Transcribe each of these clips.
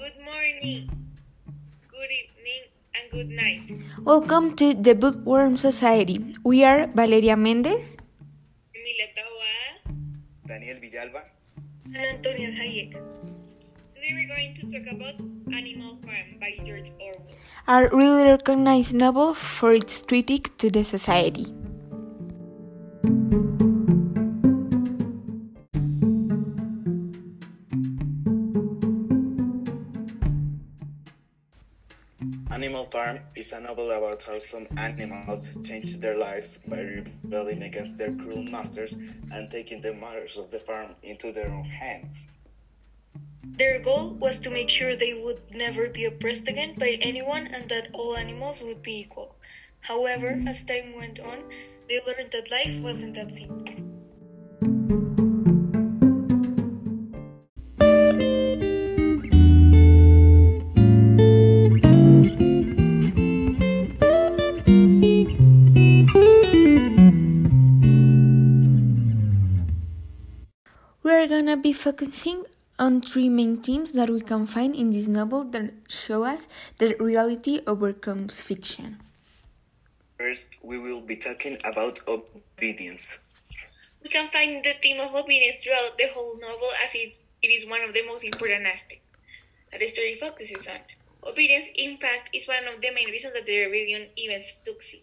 Good morning, good evening, and good night. Welcome to the Bookworm Society. We are Valeria Mendez, Emilia Taboada, Daniel Villalba, and Antonia Eljaiek. Today we're going to talk about Animal Farm by George Orwell, a really recognized novel for its critique to the society. Animal Farm is a novel about how some animals change their lives by rebelling against their cruel masters and taking the matters of the farm into their own hands. Their goal was to make sure they would never be oppressed again by anyone and that all animals would be equal. However, as time went on, they learned that life wasn't that simple. Be focusing on three main themes that we can find in this novel that show us that reality overcomes fiction. First, we will be talking about obedience. We can find the theme of obedience throughout the whole novel as it's, one of the most important aspects that the story focuses on. Obedience, in fact, is one of the main reasons that the rebellion even succeed.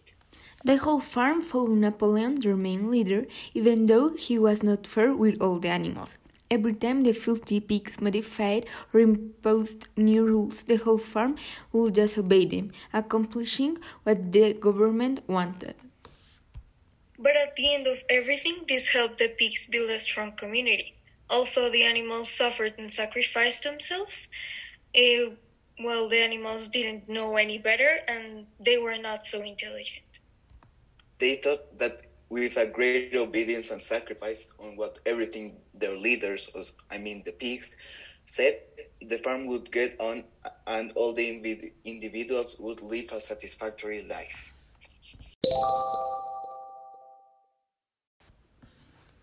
The whole farm followed Napoleon, their main leader, even though he was not fair with all the animals. Every time the filthy pigs modified or imposed new rules, the whole farm would just obey them, accomplishing what the government wanted. But at the end of everything, this helped the pigs build a strong community. Although the animals suffered and sacrificed themselves, eh, well, the animals didn't know any better and they were not so intelligent. They thought that with a great obedience and sacrifice on what everything their leaders, was- I mean the pigs, said, the farm would get on and all the individuals would live a satisfactory life.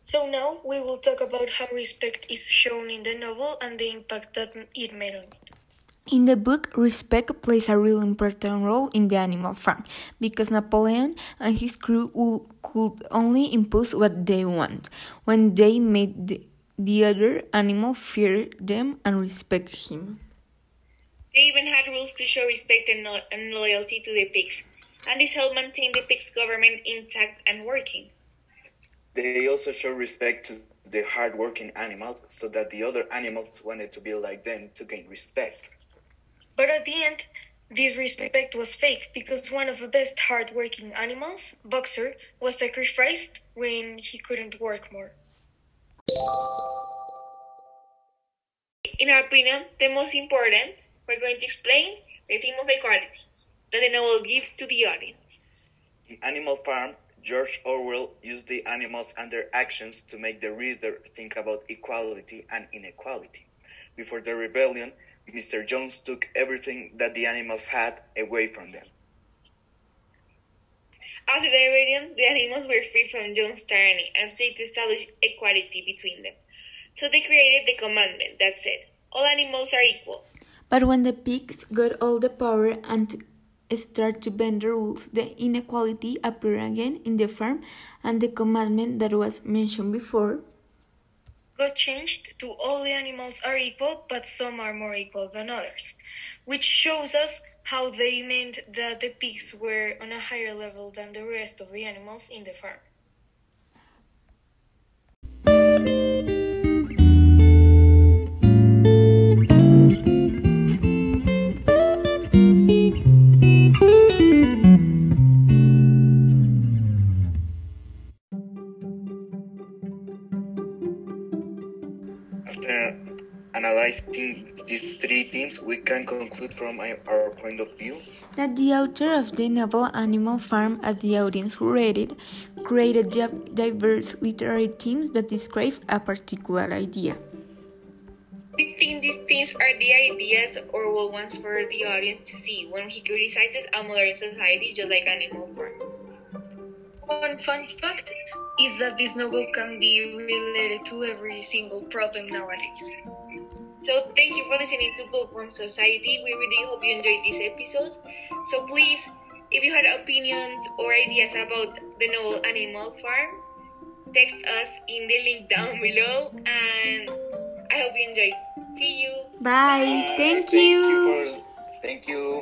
So now we will talk about how respect is shown in the novel and the impact that it made on it. In the book, respect plays a really important role in the animal farm because Napoleon and his crew will, could only impose what they want when they made the, the other animal fear them and respect him. They even had rules to show respect and, no- and loyalty to the pigs, and this helped maintain the pigs' government intact and working. They also show respect to the hard-working animals so that the other animals wanted to be like them to gain respect. But at the end, this respect was fake because one of the best hard-working animals, Boxer, was sacrificed when he couldn't work more. In our opinion, the most important, we're going to explain the theme of equality that the novel gives to the audience. In Animal Farm, George Orwell used the animals and their actions to make the reader think about equality and inequality. Before the rebellion, Mr. Jones took everything that the animals had away from them. After the rebellion, the animals were free from Jones' tyranny and sought to establish equality between them. So they created the commandment that said, all animals are equal. But when the pigs got all the power and t- start to bend the rules, the inequality appeared again in the farm and the commandment that was mentioned before got changed to all the animals are equal, but some are more equal than others, which shows us how they meant that the pigs were on a higher level than the rest of the animals in the farm. Analyzing these three themes, we can conclude from our our point of view that the author of the novel Animal Farm, as the audience who read it, created diverse literary themes that describe a particular idea. We think these themes are the ideas Orwell wants for the audience to see when he criticizes a modern society just like Animal Farm. One fun fact is that this novel can be related to every single problem nowadays. So thank you for listening to Bookworm Society. We really hope you enjoyed these episodes. So please, if you had opinions or ideas about the novel Animal Farm, text us in the link down below. And I hope you enjoyed. See you. Bye. Thank Thank you. you for, thank you.